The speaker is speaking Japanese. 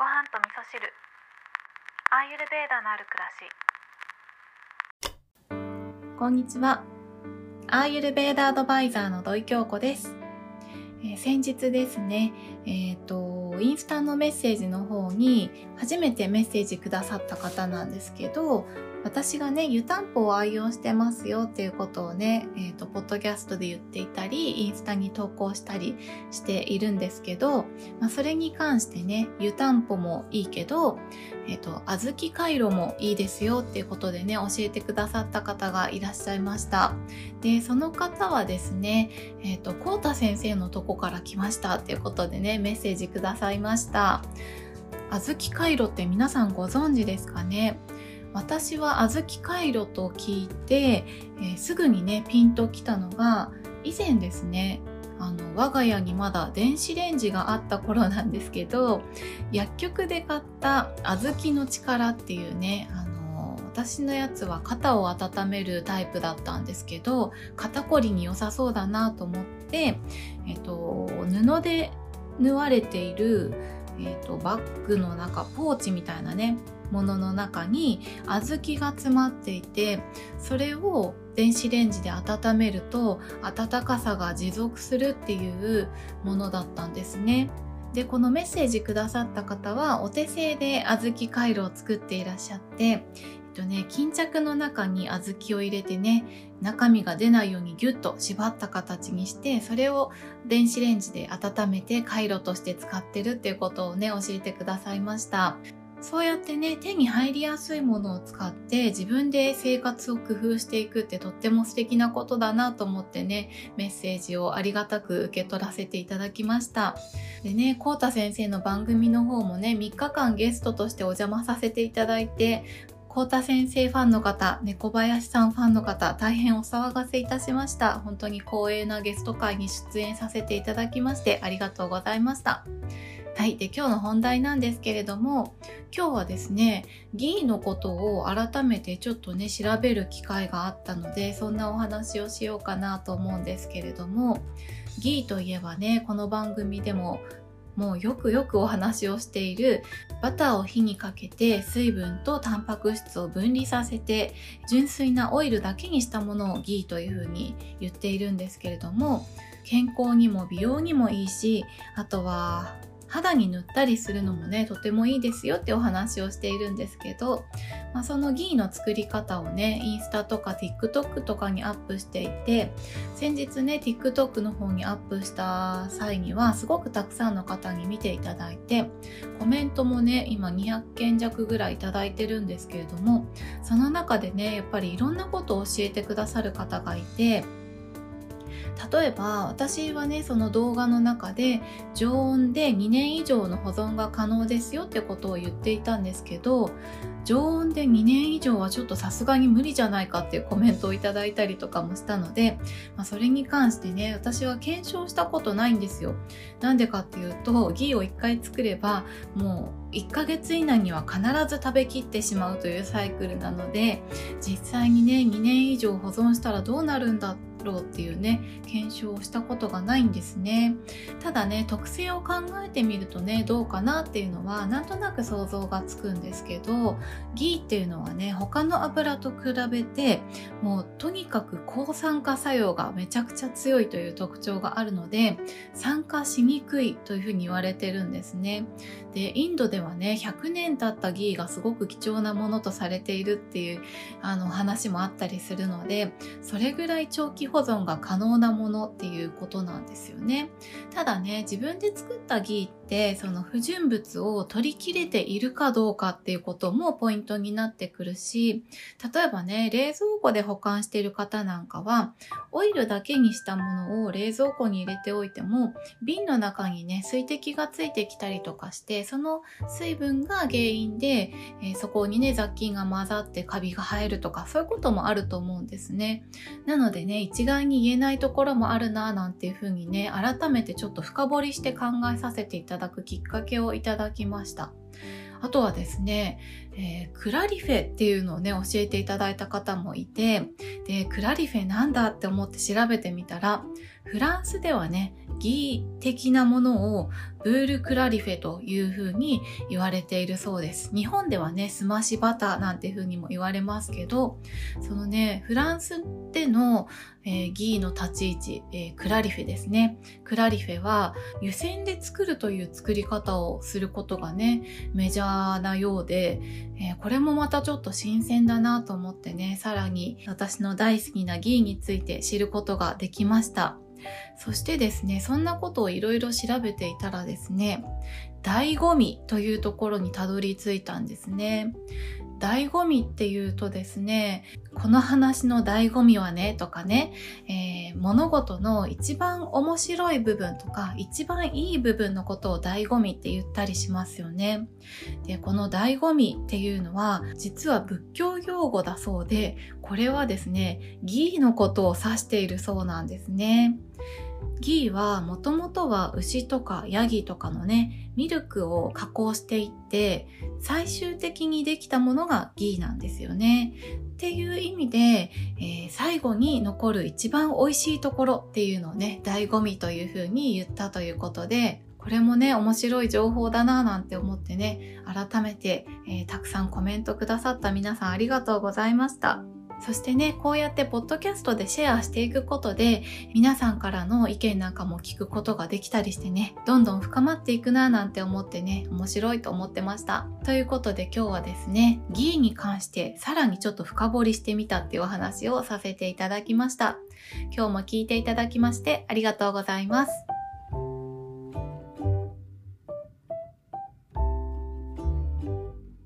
ご飯と味噌汁アーユルベーダのある暮らしこんにちは。アーユルベーダアドバイザーの土井京子です。えー先日ですね、えっ、と、インスタのメッセージの方に初めてメッセージくださった方なんですけど、私がね、湯たんぽを愛用してますよっていうことをね、えっ、と、ポッドキャストで言っていたり、インスタに投稿したりしているんですけど、まあ、それに関してね、湯たんぽもいいけど、えっ、と、小豆回路もいいですよっていうことでね、教えてくださった方がいらっしゃいました。で、その方はですね、えっ、と、こうた先生のとこから来ましたっていうことでね、メッセージくださいました。小豆回路って皆さんご存知ですかね？私は小豆回路と聞いて、えーすぐにね、ピンときたのが、以前ですね、あの、我が家にまだ電子レンジがあった頃なんですけど、薬局で買った小豆の力っていうね、あの、私のやつは肩を温めるタイプだったんですけど、肩こりに良さそうだなと思って、えっと、布で縫われている、えっと、バッグの中、ポーチみたいなね、ものの中に小豆が詰まっていて、それを電子レンジで温めると温かさが持続するっていうものだったんですね。で、このメッセージくださった方はお手製で小豆回路を作っていらっしゃって、えっとね、巾着の中に小豆を入れてね、中身が出ないようにギュッと縛った形にして、それを電子レンジで温めて回路として使ってるっていうことをね、教えてくださいました。そうやってね、手に入りやすいものを使って自分で生活を工夫していくってとっても素敵なことだなと思ってね、メッセージをありがたく受け取らせていただきました。でね、こうた先生の番組の方もね、3日間ゲストとしてお邪魔させていただいて、こうた先生ファンの方、猫林さんファンの方、大変お騒がせいたしました。本当に光栄なゲスト会に出演させていただきましてありがとうございました。はい。で、今日の本題なんですけれども、今日はですね、ギーのことを改めてちょっとね、調べる機会があったので、そんなお話をしようかなと思うんですけれども、ギーといえばね、この番組でももうよくよくお話をしているバターを火にかけて水分とタンパク質を分離させて純粋なオイルだけにしたものをギーというふうに言っているんですけれども健康にも美容にもいいしあとは肌に塗ったりするのもねとてもいいですよってお話をしているんですけど、まあ、そのギーの作り方をねインスタとか TikTok とかにアップしていて先日ね TikTok の方にアップした際にはすごくたくさんの方に見ていただいてコメントもね今200件弱ぐらいいただいてるんですけれどもその中でねやっぱりいろんなことを教えてくださる方がいて例えば私はねその動画の中で常温で2年以上の保存が可能ですよってことを言っていたんですけど常温で2年以上はちょっとさすがに無理じゃないかっていうコメントをいただいたりとかもしたので、まあ、それに関してね私は検証したことないんですよ。なんでかっていうとギーを1回作ればもう1ヶ月以内には必ず食べきってしまうというサイクルなので実際にね2年以上保存したらどうなるんだろうっていうね検証をしたことがないんですね。ただね特性を考えてみるとねどうかなっていうのはなんとなく想像がつくんですけどギーっていうのはね他の油と比べてもうとにかく抗酸化作用がめちゃくちゃ強いという特徴があるので酸化しにくいというふうに言われてるんですね。でインドではね100年経ったギーがすごく貴重なものとされているっていうあの話もあったりするのでそれぐらい長期保存が可能なものっていうことなんですよね。ただね自分で作ったギーってその不純物を取り切れているかどうかっていうこともポイントになってくるし例えばね冷蔵庫で保管している方なんかはオイルだけにしたものを冷蔵庫に入れておいても瓶の中にね水滴がついてきたりとかしてその水分が原因で、えーそこにね雑菌が混ざってカビが生えるとかそういうこともあると思うんですね。なのでね一概に言えないところもあるななんていうふうにね改めてちょっと深掘りして考えさせていただくきっかけをいただきました。あとはですね、えー、クラリフェっていうのをね、教えていただいた方もいて、で、クラリフェなんだって思って調べてみたら、フランスではね、ギー的なものをブールクラリフェという風に言われているそうです。日本ではね、スマシバターなんていう風にも言われますけど、そのね、フランスでの、えー、ギーの立ち位置、えー、クラリフェですね。クラリフェは湯煎で作るという作り方をすることがね、メジャーなようで、えー、これもまたちょっと新鮮だなと思ってね、さらに私の大好きなギーについて知ることができました。そしてですね、そんなことをいろいろ調べていたらですね、醍醐味というところにたどり着いたんですね。醍醐味っていうとですね、この話の醍醐味はね、とかね、えー、物事の一番面白い部分とか、一番いい部分のことを醍醐味って言ったりしますよね。で、この醍醐味っていうのは、実は仏教用語だそうで、これはですね、義のことを指しているそうなんですね。ギーはもともとは牛とかヤギとかのね、ミルクを加工していって、最終的にできたものがギーなんですよね。っていう意味で、えー、最後に残る一番美味しいところっていうのをね、醍醐味というふうに言ったということで、これもね、面白い情報だなぁなんて思ってね、改めて、えー、たくさんコメントくださった皆さんありがとうございました。そしてね、こうやってポッドキャストでシェアしていくことで、皆さんからの意見なんかも聞くことができたりしてね、どんどん深まっていくなぁなんて思ってね、面白いと思ってました。ということで今日はですね、議員に関してさらにちょっと深掘りしてみたっていうお話をさせていただきました。今日も聞いていただきましてありがとうございます。